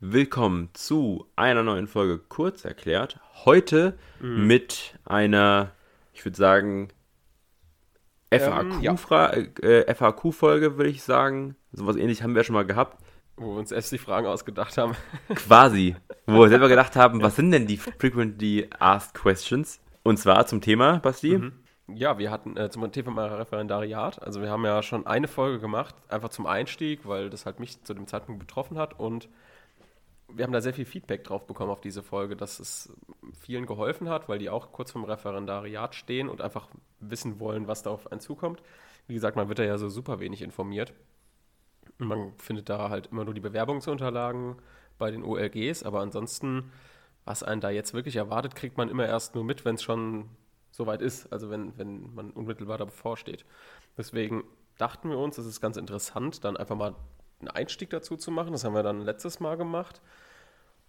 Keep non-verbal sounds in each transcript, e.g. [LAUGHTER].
willkommen zu einer neuen Folge Kurz erklärt. Heute Mhm. mit einer, ich würde sagen, Ähm, ja. FAQ-Folge, äh, FAQ würde ich sagen. Sowas ähnlich haben wir schon mal gehabt. Wo wir uns erst die Fragen ausgedacht haben. [LAUGHS] Quasi. Wo wir selber gedacht haben, was sind denn die Frequently Asked Questions? Und zwar zum Thema, Basti. Mhm. Ja, wir hatten äh, zum Thema Referendariat, also wir haben ja schon eine Folge gemacht, einfach zum Einstieg, weil das halt mich zu dem Zeitpunkt betroffen hat und wir haben da sehr viel Feedback drauf bekommen auf diese Folge, dass es vielen geholfen hat, weil die auch kurz vom Referendariat stehen und einfach wissen wollen, was da auf einen zukommt. Wie gesagt, man wird da ja so super wenig informiert. Man findet da halt immer nur die Bewerbungsunterlagen bei den OLGs, aber ansonsten, was einen da jetzt wirklich erwartet, kriegt man immer erst nur mit, wenn es schon soweit ist, also wenn, wenn man unmittelbar davor steht. Deswegen dachten wir uns, es ist ganz interessant, dann einfach mal einen Einstieg dazu zu machen. Das haben wir dann letztes Mal gemacht.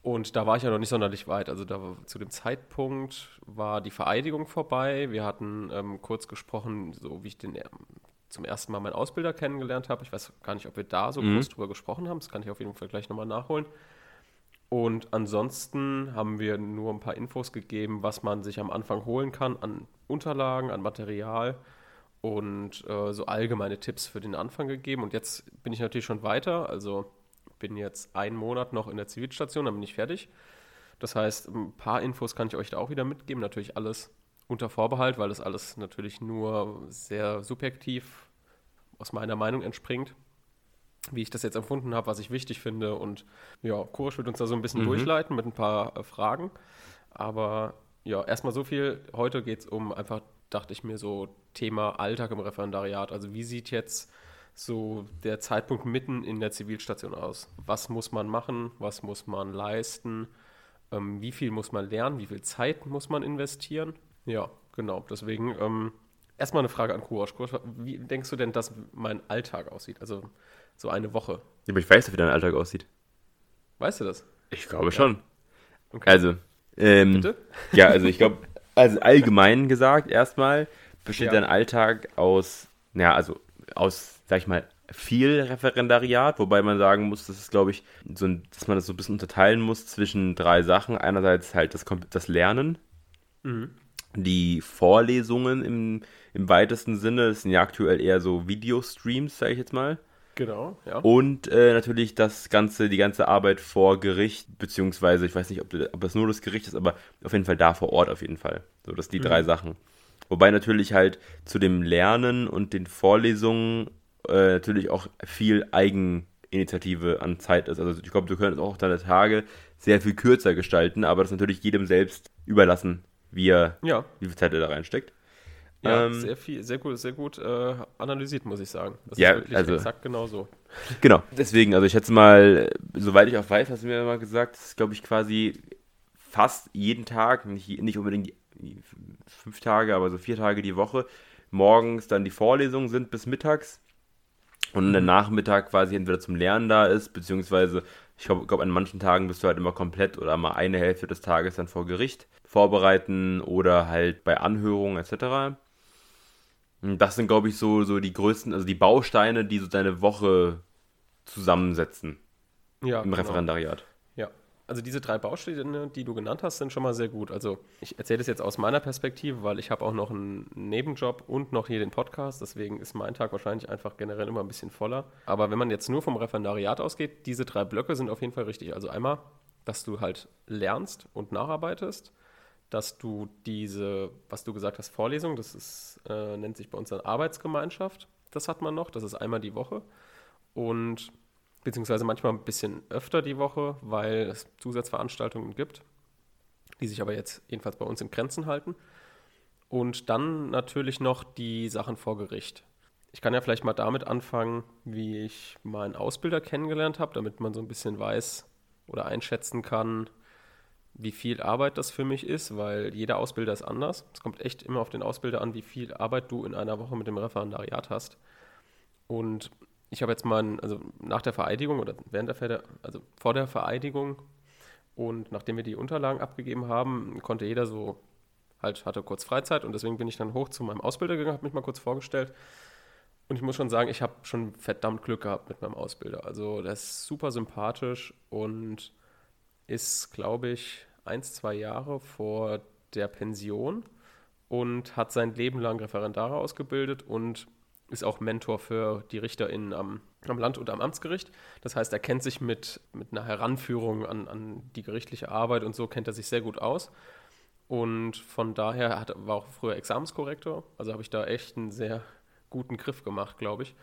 Und da war ich ja noch nicht sonderlich weit. Also da zu dem Zeitpunkt war die Vereidigung vorbei. Wir hatten ähm, kurz gesprochen, so wie ich den ähm, zum ersten Mal meinen Ausbilder kennengelernt habe. Ich weiß gar nicht, ob wir da so Mhm. groß drüber gesprochen haben. Das kann ich auf jeden Fall gleich nochmal nachholen. Und ansonsten haben wir nur ein paar Infos gegeben, was man sich am Anfang holen kann an Unterlagen, an Material und äh, so allgemeine Tipps für den Anfang gegeben. Und jetzt bin ich natürlich schon weiter. Also bin jetzt einen Monat noch in der Zivilstation, dann bin ich fertig. Das heißt, ein paar Infos kann ich euch da auch wieder mitgeben. Natürlich alles unter Vorbehalt, weil das alles natürlich nur sehr subjektiv aus meiner Meinung entspringt wie ich das jetzt empfunden habe, was ich wichtig finde. Und ja, Kurisch wird uns da so ein bisschen Mhm. durchleiten mit ein paar äh, Fragen. Aber ja, erstmal so viel. Heute geht es um einfach, dachte ich mir, so Thema Alltag im Referendariat. Also wie sieht jetzt so der Zeitpunkt mitten in der Zivilstation aus? Was muss man machen? Was muss man leisten? Ähm, wie viel muss man lernen? Wie viel Zeit muss man investieren? Ja, genau. Deswegen ähm, erstmal eine Frage an Kurosch. Kurosch, wie denkst du denn, dass mein Alltag aussieht? Also so eine Woche. Ja, aber ich weiß, wie dein Alltag aussieht. Weißt du das? Ich glaube schon. Okay. Also, ähm, Bitte? ja, also ich glaube, [LAUGHS] also allgemein gesagt, erstmal besteht Ja. dein Alltag aus, ja, also aus, sag ich mal, viel Referendariat, wobei man sagen muss, dass es, glaube ich, so ein, dass man das so ein bisschen unterteilen muss zwischen drei Sachen. Einerseits halt das, das Lernen, Mhm. die Vorlesungen im, im weitesten Sinne, das sind ja aktuell eher so Videostreams, sage ich jetzt mal. Genau, ja. Und äh, natürlich das ganze, die ganze Arbeit vor Gericht, beziehungsweise ich weiß nicht, ob, ob das nur das Gericht ist, aber auf jeden Fall da vor Ort auf jeden Fall. So, das sind die Mhm. drei Sachen. Wobei natürlich halt zu dem Lernen und den Vorlesungen äh, natürlich auch viel Eigeninitiative an Zeit ist. Also ich glaube, du könntest auch deine Tage sehr viel kürzer gestalten, aber das ist natürlich jedem selbst überlassen, wie er, Ja, wie viel Zeit er da reinsteckt. Ja Ähm, sehr viel, sehr gut, sehr gut äh, analysiert, muss ich sagen. Das Ja, ist wirklich also- exakt genau so. Genau, deswegen, also ich schätze mal, soweit ich auch weiß, hast du mir mal gesagt, das ist, glaube ich, quasi fast jeden Tag, nicht, nicht unbedingt die fünf Tage, aber so vier Tage die Woche, morgens dann die Vorlesungen sind bis mittags und der Nachmittag quasi entweder zum Lernen da ist, beziehungsweise ich glaube, glaub, an manchen Tagen bist du halt immer komplett oder mal eine Hälfte des Tages dann vor Gericht vorbereiten oder halt bei Anhörungen etc. Und Das sind, glaube ich, so, so die größten, also die Bausteine, die so deine Woche zusammensetzen Ja, im genau. Referendariat. Ja, also diese drei Bausteine, die du genannt hast, sind schon mal sehr gut. Also ich erzähle das jetzt aus meiner Perspektive, weil ich habe auch noch einen Nebenjob und noch hier den Podcast. Deswegen ist mein Tag wahrscheinlich einfach generell immer ein bisschen voller. Aber wenn man jetzt nur vom Referendariat ausgeht, diese drei Blöcke sind auf jeden Fall richtig. Also einmal, dass du halt lernst und nacharbeitest, dass du diese, was du gesagt hast, Vorlesung, das ist, äh, nennt sich bei uns dann Arbeitsgemeinschaft. Das hat man noch, das ist einmal die Woche. Und beziehungsweise manchmal ein bisschen öfter die Woche, weil es Zusatzveranstaltungen gibt, die sich aber jetzt jedenfalls bei uns in Grenzen halten. Und dann natürlich noch die Sachen vor Gericht. Ich kann ja vielleicht mal damit anfangen, wie ich meinen Ausbilder kennengelernt habe, damit man so ein bisschen weiß oder einschätzen kann, wie viel Arbeit das für mich ist, weil jeder Ausbilder ist anders. Es kommt echt immer auf den Ausbilder an, wie viel Arbeit du in einer Woche mit dem Referendariat hast. Und ich habe jetzt mal, also nach der Vereidigung oder während der, Ver also vor der Vereidigung und nachdem wir die Unterlagen abgegeben haben, konnte jeder so halt, hatte kurz Freizeit und deswegen bin ich dann hoch zu meinem Ausbilder gegangen, habe mich mal kurz vorgestellt. Und ich muss schon sagen, ich habe schon verdammt Glück gehabt mit meinem Ausbilder. Also der ist super sympathisch und ist, glaube ich, eins, zwei Jahre vor der Pension und hat sein Leben lang Referendare ausgebildet und ist auch Mentor für die RichterInnen am, am Land- und am Amtsgericht. Das heißt, er kennt sich mit, mit einer Heranführung an, an die gerichtliche Arbeit und so kennt er sich sehr gut aus. Und von daher hat, war auch früher Examenskorrektor. Also habe ich da echt einen sehr guten Griff gemacht, glaube ich.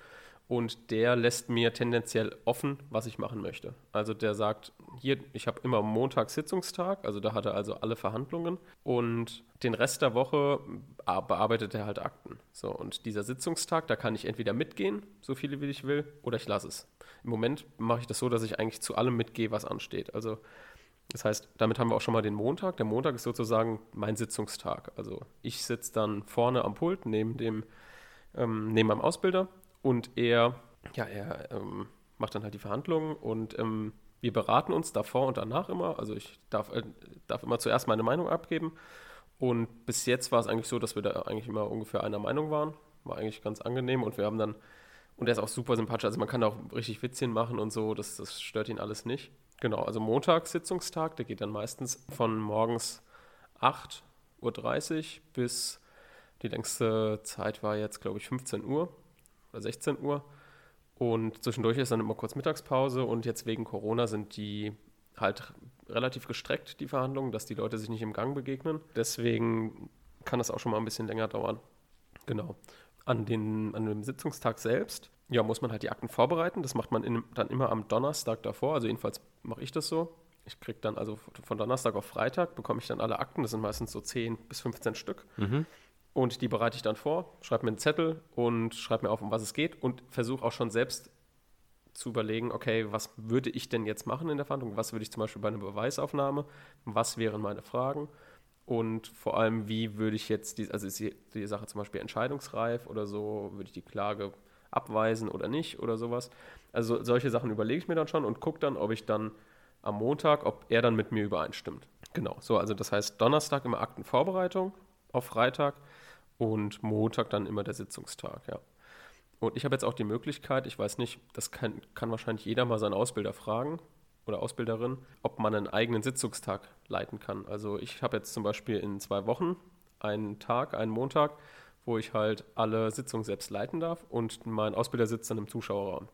Und der lässt mir tendenziell offen, was ich machen möchte. Also der sagt, hier, ich habe immer Montag Sitzungstag, also da hat er also alle Verhandlungen und den Rest der Woche bearbeitet er halt Akten. So, und dieser Sitzungstag, da kann ich entweder mitgehen, so viele wie ich will, oder ich lasse es. Im Moment mache ich das so, dass ich eigentlich zu allem mitgehe, was ansteht. Also das heißt, damit haben wir auch schon mal den Montag. Der Montag ist sozusagen mein Sitzungstag. Also ich sitze dann vorne am Pult neben dem ähm, neben meinem Ausbilder und er, ja, er ähm, macht dann halt die Verhandlungen und ähm, wir beraten uns davor und danach immer. Also ich darf, äh, darf immer zuerst meine Meinung abgeben und bis jetzt war es eigentlich so, dass wir da eigentlich immer ungefähr einer Meinung waren. War eigentlich ganz angenehm und wir haben dann, und er ist auch super sympathisch, also man kann auch richtig Witzchen machen und so, das, das stört ihn alles nicht. Genau, also Montagssitzungstag, der geht dann meistens von morgens 8.30 Uhr bis die längste Zeit war jetzt, glaube ich, 15 Uhr oder 16 Uhr. Und zwischendurch ist dann immer kurz Mittagspause und jetzt wegen Corona sind die halt relativ gestreckt, die Verhandlungen, dass die Leute sich nicht im Gang begegnen. Deswegen kann das auch schon mal ein bisschen länger dauern. Genau. An, den, an dem Sitzungstag selbst ja, muss man halt die Akten vorbereiten. Das macht man in, dann immer am Donnerstag davor. Also jedenfalls mache ich das so. Ich kriege dann also von Donnerstag auf Freitag bekomme ich dann alle Akten. Das sind meistens so 10 bis 15 Stück. Mhm. Und die bereite ich dann vor, schreibe mir einen Zettel und schreibe mir auf, um was es geht und versuche auch schon selbst zu überlegen, okay, was würde ich denn jetzt machen in der Verhandlung? Was würde ich zum Beispiel bei einer Beweisaufnahme? Was wären meine Fragen? Und vor allem, wie würde ich jetzt, die, also ist die, die Sache zum Beispiel entscheidungsreif oder so, würde ich die Klage abweisen oder nicht oder sowas. Also solche Sachen überlege ich mir dann schon und gucke dann, ob ich dann am Montag, ob er dann mit mir übereinstimmt. Genau, so, also das heißt Donnerstag immer Aktenvorbereitung auf Freitag und Montag dann immer der Sitzungstag, ja. Und ich habe jetzt auch die Möglichkeit, ich weiß nicht, das kann, kann wahrscheinlich jeder mal seinen Ausbilder fragen oder Ausbilderin, ob man einen eigenen Sitzungstag leiten kann. Also ich habe jetzt zum Beispiel in zwei Wochen einen Tag, einen Montag, wo ich halt alle Sitzungen selbst leiten darf und mein Ausbilder sitzt dann im Zuschauerraum.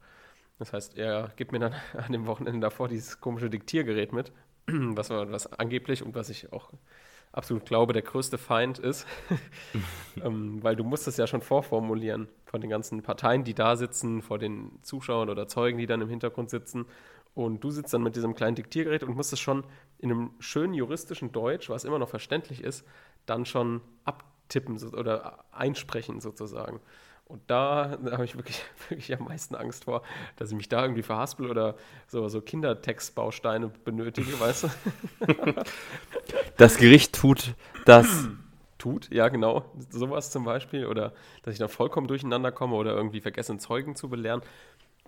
Das heißt, er gibt mir dann [LAUGHS] an dem Wochenende davor dieses komische Diktiergerät mit, [CLEARS THROAT] was, was angeblich und was ich auch absolut glaube, der größte Feind ist, [LAUGHS] ähm, weil du musst es ja schon vorformulieren von den ganzen Parteien, die da sitzen, vor den Zuschauern oder Zeugen, die dann im Hintergrund sitzen. Und du sitzt dann mit diesem kleinen Diktiergerät und musst es schon in einem schönen juristischen Deutsch, was immer noch verständlich ist, dann schon ab tippen oder einsprechen sozusagen. Und da, da habe ich wirklich, [LAUGHS] wirklich am meisten Angst vor, dass ich mich da irgendwie verhaspel oder so, so Kindertextbausteine benötige, weißt du? [LAUGHS] Das Gericht tut das. [CLEARS THROAT] Tut, ja, genau. Sowas zum Beispiel. Oder dass ich dann vollkommen durcheinander komme oder irgendwie vergessen, Zeugen zu belehren.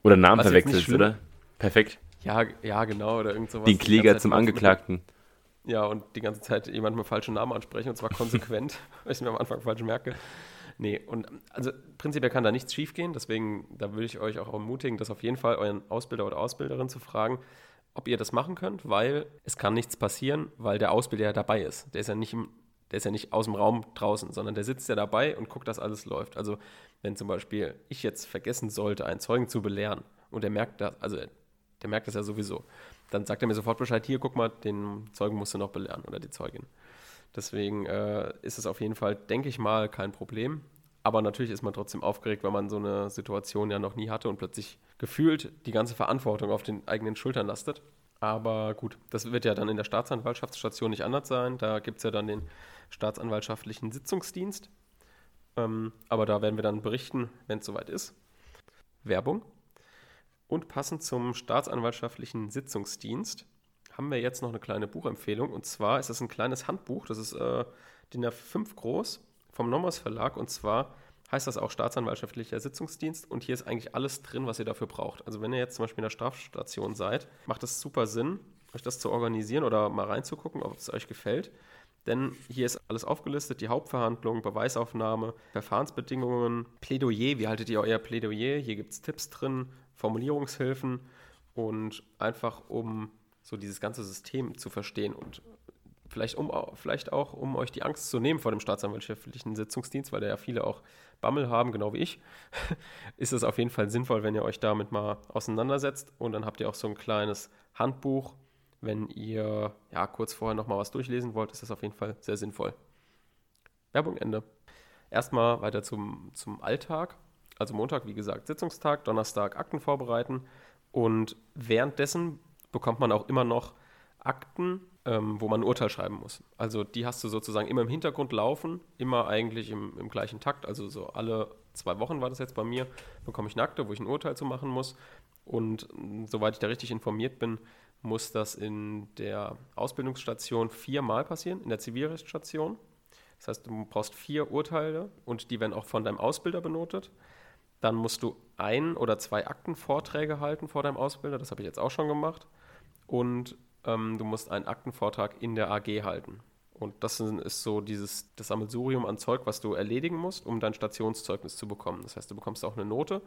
Oder Namen verwechselst, oder? Perfekt. Ja, ja, genau. Oder irgend sowas. Den Kläger zum Angeklagten. Ja, und die ganze Zeit jemanden mit falschen Namen ansprechen und zwar konsequent, [LAUGHS] weil ich mir am Anfang falsch merke. Nee, und also prinzipiell kann da nichts schiefgehen, deswegen, da würde ich euch auch ermutigen, das auf jeden Fall euren Ausbilder oder Ausbilderin zu fragen, ob ihr das machen könnt, weil es kann nichts passieren, weil der Ausbilder ja dabei ist. Der ist ja nicht im, der ist ja nicht aus dem Raum draußen, sondern der sitzt ja dabei und guckt, dass alles läuft. Also wenn zum Beispiel ich jetzt vergessen sollte, einen Zeugen zu belehren und der merkt das, also der merkt das ja sowieso, dann sagt er mir sofort Bescheid, hier, guck mal, den Zeugen musst du noch belehren oder die Zeugin. Deswegen äh, ist es auf jeden Fall, denke ich mal, kein Problem. Aber natürlich ist man trotzdem aufgeregt, weil man so eine Situation ja noch nie hatte und plötzlich gefühlt die ganze Verantwortung auf den eigenen Schultern lastet. Aber gut, das wird ja dann in der Staatsanwaltschaftsstation nicht anders sein. Da gibt es ja dann den staatsanwaltschaftlichen Sitzungsdienst. Ähm, aber da werden wir dann berichten, wenn es soweit ist. Werbung. Und passend zum staatsanwaltschaftlichen Sitzungsdienst haben wir jetzt noch eine kleine Buchempfehlung. Und zwar ist das ein kleines Handbuch, das ist äh, DIN A5 groß vom Nomos Verlag. Und zwar heißt das auch staatsanwaltschaftlicher Sitzungsdienst. Und hier ist eigentlich alles drin, was ihr dafür braucht. Also wenn ihr jetzt zum Beispiel in der Strafstation seid, macht es super Sinn, euch das zu organisieren oder mal reinzugucken, ob es euch gefällt. Denn hier ist alles aufgelistet, die Hauptverhandlung, Beweisaufnahme, Verfahrensbedingungen, Plädoyer, wie haltet ihr euer Plädoyer? Hier gibt es Tipps drin, Formulierungshilfen und einfach um so dieses ganze System zu verstehen und vielleicht, um, vielleicht auch, um euch die Angst zu nehmen vor dem staatsanwaltschaftlichen Sitzungsdienst, weil da ja viele auch Bammel haben, genau wie ich, [LAUGHS] ist es auf jeden Fall sinnvoll, wenn ihr euch damit mal auseinandersetzt und dann habt ihr auch so ein kleines Handbuch. Wenn ihr ja kurz vorher nochmal was durchlesen wollt, ist das auf jeden Fall sehr sinnvoll. Werbung Ende. Erstmal weiter zum, zum Alltag. Also Montag, wie gesagt, Sitzungstag, Donnerstag Akten vorbereiten und währenddessen bekommt man auch immer noch Akten, ähm, wo man ein Urteil schreiben muss. Also die hast du sozusagen immer im Hintergrund laufen, immer eigentlich im, im, gleichen Takt. Also so alle zwei Wochen war das jetzt bei mir, bekomme ich eine Akte, wo ich ein Urteil zu machen muss. Und ähm, soweit ich da richtig informiert bin, muss das in der Ausbildungsstation viermal passieren, in der Zivilrechtsstation. Das heißt, du brauchst vier Urteile und die werden auch von deinem Ausbilder benotet. Dann musst du ein oder zwei Aktenvorträge halten vor deinem Ausbilder, das habe ich jetzt auch schon gemacht. Und ähm, du musst einen Aktenvortrag in der AG halten. Und das ist so dieses, das Sammelsurium an Zeug, was du erledigen musst, um dein Stationszeugnis zu bekommen. Das heißt, du bekommst auch eine Note.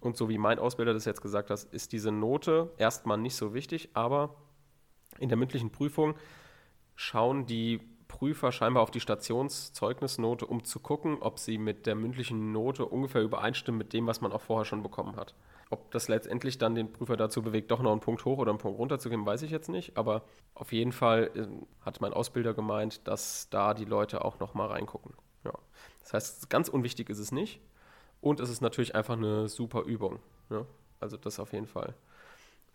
Und so wie mein Ausbilder das jetzt gesagt hat, ist diese Note erstmal nicht so wichtig, aber in der mündlichen Prüfung schauen die Prüfer scheinbar auf die Stationszeugnisnote, um zu gucken, ob sie mit der mündlichen Note ungefähr übereinstimmt mit dem, was man auch vorher schon bekommen hat. Ob das letztendlich dann den Prüfer dazu bewegt, doch noch einen Punkt hoch oder einen Punkt runter zu geben, weiß ich jetzt nicht. Aber auf jeden Fall äh, hat mein Ausbilder gemeint, dass da die Leute auch noch mal reingucken. Ja. Das heißt, ganz unwichtig ist es nicht. Und es ist natürlich einfach eine super Übung. Ja. Also das auf jeden Fall.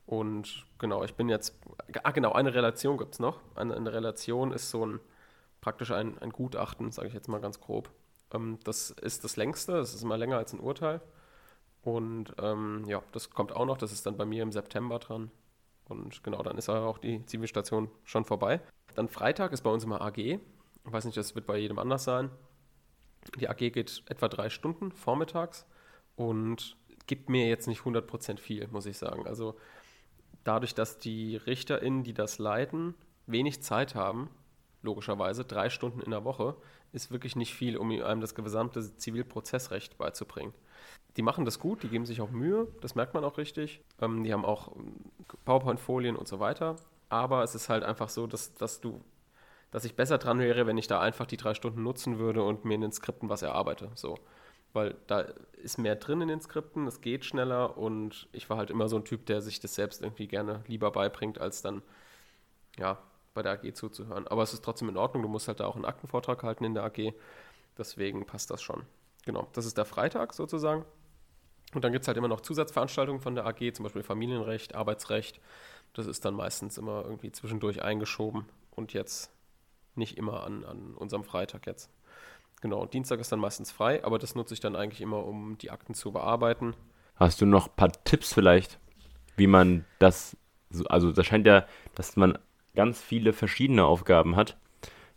Und genau, ich bin jetzt. Ah, genau, eine Relation gibt es noch. Eine, eine, Relation ist so ein praktisch ein, ein Gutachten, sage ich jetzt mal ganz grob. Ähm, das ist das längste, das ist immer länger als ein Urteil. Und ähm, ja, das kommt auch noch, das ist dann bei mir im September dran. Und genau, dann ist auch die Zivilstation schon vorbei. Dann Freitag ist bei uns immer AG. Ich weiß nicht, das wird bei jedem anders sein. Die AG geht etwa drei Stunden vormittags und gibt mir jetzt nicht 100% viel, muss ich sagen. Also dadurch, dass die RichterInnen, die das leiten, wenig Zeit haben, logischerweise, drei Stunden in der Woche, ist wirklich nicht viel, um einem das gesamte Zivilprozessrecht beizubringen. Die machen das gut, die geben sich auch Mühe, das merkt man auch richtig. Ähm, die haben auch ähm, PowerPoint-Folien und so weiter. Aber es ist halt einfach so, dass, dass du, dass ich besser dran wäre, wenn ich da einfach die drei Stunden nutzen würde und mir in den Skripten was erarbeite. So. Weil da ist mehr drin in den Skripten, es geht schneller und ich war halt immer so ein Typ, der sich das selbst irgendwie gerne lieber beibringt, als dann ja, bei der AG zuzuhören. Aber es ist trotzdem in Ordnung, du musst halt da auch einen Aktenvortrag halten in der AG. Deswegen passt das schon. Genau, das ist der Freitag sozusagen. Und dann gibt es halt immer noch Zusatzveranstaltungen von der AG, zum Beispiel Familienrecht, Arbeitsrecht. Das ist dann meistens immer irgendwie zwischendurch eingeschoben und jetzt nicht immer an, an unserem Freitag jetzt. Genau, Dienstag ist dann meistens frei, aber das nutze ich dann eigentlich immer, um die Akten zu bearbeiten. Hast du noch ein paar Tipps vielleicht, wie man das, also das scheint ja, dass man ganz viele verschiedene Aufgaben hat.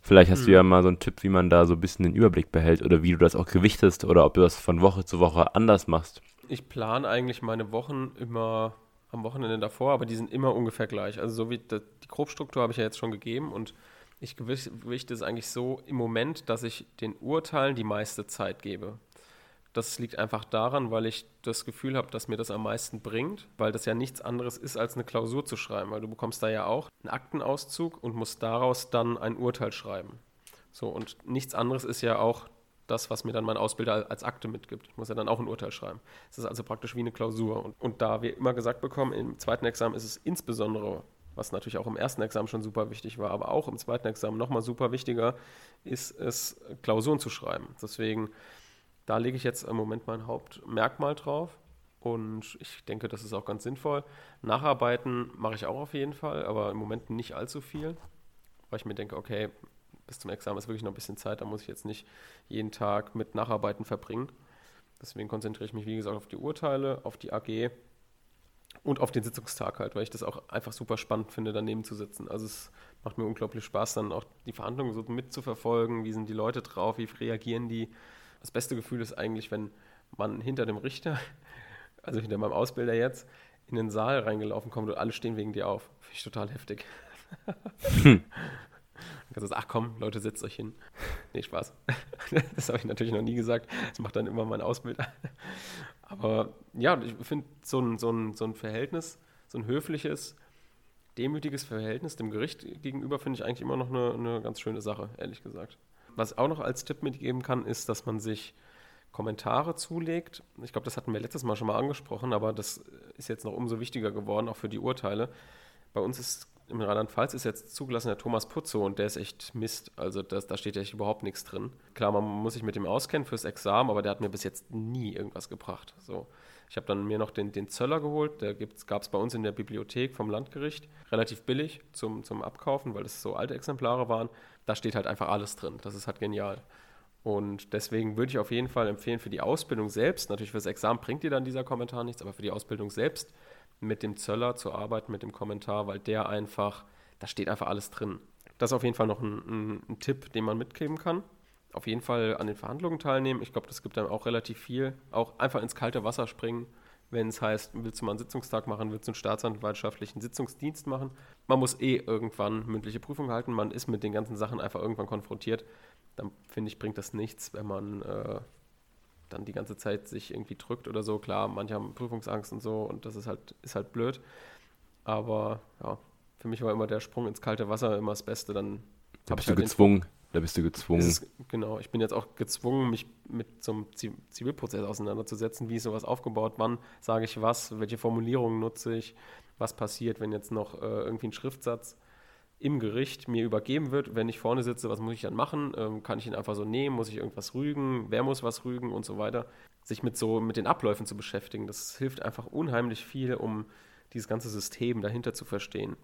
Vielleicht hast hm. du ja mal so einen Tipp, wie man da so ein bisschen den Überblick behält oder wie du das auch gewichtest oder ob du das von Woche zu Woche anders machst. Ich plane eigentlich meine Wochen immer am Wochenende davor, aber die sind immer ungefähr gleich. Also so wie die, die Grobstruktur habe ich ja jetzt schon gegeben und ich gewichte es eigentlich so im Moment, dass ich den Urteilen die meiste Zeit gebe. Das liegt einfach daran, weil ich das Gefühl habe, dass mir das am meisten bringt, weil das ja nichts anderes ist, als eine Klausur zu schreiben, weil du bekommst da ja auch einen Aktenauszug und musst daraus dann ein Urteil schreiben. So, und nichts anderes ist ja auch das, was mir dann mein Ausbilder als Akte mitgibt. Ich muss ja dann auch ein Urteil schreiben. Es ist also praktisch wie eine Klausur. Und, und da wir immer gesagt bekommen, im zweiten Examen ist es insbesondere, was natürlich auch im ersten Examen schon super wichtig war, aber auch im zweiten Examen nochmal super wichtiger, ist es, Klausuren zu schreiben. Deswegen da lege ich jetzt im Moment mein Hauptmerkmal drauf und ich denke, das ist auch ganz sinnvoll. Nacharbeiten mache ich auch auf jeden Fall, aber im Moment nicht allzu viel, weil ich mir denke, okay, bis zum Examen ist wirklich noch ein bisschen Zeit, da muss ich jetzt nicht jeden Tag mit Nacharbeiten verbringen. Deswegen konzentriere ich mich, wie gesagt, auf die Urteile, auf die AG und auf den Sitzungstag halt, weil ich das auch einfach super spannend finde, daneben zu sitzen. Also es macht mir unglaublich Spaß, dann auch die Verhandlungen so mitzuverfolgen. Wie sind die Leute drauf? Wie reagieren die? das beste Gefühl ist eigentlich, wenn man hinter dem Richter, [LAUGHS] also hinter meinem Ausbilder jetzt, in den Saal reingelaufen kommt und alle stehen wegen dir auf. Finde ich total heftig. Hm. [LAUGHS] Dann ach komm, Leute, setzt euch hin. Nee, Spaß. [LAUGHS] Das habe ich natürlich noch nie gesagt. Das macht dann immer mein Ausbilder. Aber ja, ich finde so ein, so, ein, so ein Verhältnis, so ein höfliches, demütiges Verhältnis dem Gericht gegenüber finde ich eigentlich immer noch eine, eine ganz schöne Sache, ehrlich gesagt. Was ich auch noch als Tipp mitgeben kann, ist, dass man sich Kommentare zulegt. Ich glaube, das hatten wir letztes Mal schon mal angesprochen, aber das ist jetzt noch umso wichtiger geworden, auch für die Urteile. Bei uns ist im Rheinland-Pfalz ist jetzt zugelassen der Thomas Putzo und der ist echt Mist. Also das, da steht ja überhaupt nichts drin. Klar, man muss sich mit dem auskennen fürs Examen, aber der hat mir bis jetzt nie irgendwas gebracht. So. Ich habe dann mir noch den, den Zöller geholt, der gab es bei uns in der Bibliothek vom Landgericht. Relativ billig zum, zum Abkaufen, weil es so alte Exemplare waren. Da steht halt einfach alles drin. Das ist halt genial. Und deswegen würde ich auf jeden Fall empfehlen, für die Ausbildung selbst, natürlich fürs Examen bringt dir dann dieser Kommentar nichts, aber für die Ausbildung selbst mit dem Zöller zu arbeiten, mit dem Kommentar, weil der einfach, da steht einfach alles drin. Das ist auf jeden Fall noch ein, ein, ein Tipp, den man mitgeben kann. Auf jeden Fall an den Verhandlungen teilnehmen. Ich glaube, das gibt einem auch relativ viel. Auch einfach ins kalte Wasser springen, wenn es heißt, willst du mal einen Sitzungstag machen, willst du einen staatsanwaltschaftlichen Sitzungsdienst machen. Man muss eh irgendwann mündliche Prüfung halten, man ist mit den ganzen Sachen einfach irgendwann konfrontiert dann finde ich, bringt das nichts, wenn man äh, dann die ganze Zeit sich irgendwie drückt oder so. Klar, manche haben Prüfungsangst und so und das ist halt, ist halt blöd. Aber ja, für mich war immer der Sprung ins kalte Wasser immer das Beste. Dann da bist du halt gezwungen. Da bist du gezwungen. Ist, genau, ich bin jetzt auch gezwungen, mich mit so einem Zivilprozess auseinanderzusetzen. Wie ist sowas aufgebaut? Wann sage ich was? Welche Formulierungen nutze ich? Was passiert, wenn jetzt noch äh, irgendwie ein Schriftsatz im Gericht mir übergeben wird, wenn ich vorne sitze, was muss ich dann machen? Ähm, kann ich ihn einfach so nehmen? Muss ich irgendwas rügen? Wer muss was rügen und so weiter? Sich mit so mit den Abläufen zu beschäftigen, das hilft einfach unheimlich viel, um dieses ganze System dahinter zu verstehen.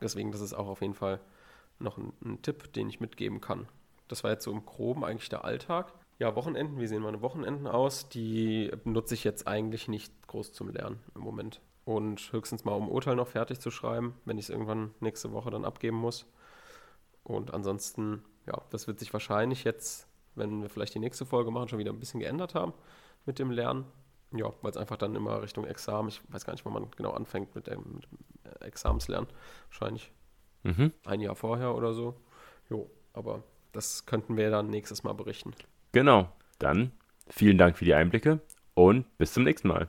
Deswegen, das ist auch auf jeden Fall noch ein, ein Tipp, den ich mitgeben kann. Das war jetzt so im Groben eigentlich der Alltag. Ja, Wochenenden, wie sehen meine Wochenenden aus? Die nutze ich jetzt eigentlich nicht groß zum Lernen im Moment und höchstens mal um Urteil noch fertig zu schreiben, wenn ich es irgendwann nächste Woche dann abgeben muss. Und ansonsten, ja, das wird sich wahrscheinlich jetzt, wenn wir vielleicht die nächste Folge machen, schon wieder ein bisschen geändert haben mit dem Lernen. Ja, weil es einfach dann immer Richtung Examen, ich weiß gar nicht, wann man genau anfängt mit dem, mit dem Examenslernen. Wahrscheinlich mhm. ein Jahr vorher oder so. Jo, aber das könnten wir dann nächstes Mal berichten. Genau. Dann vielen Dank für die Einblicke und bis zum nächsten Mal.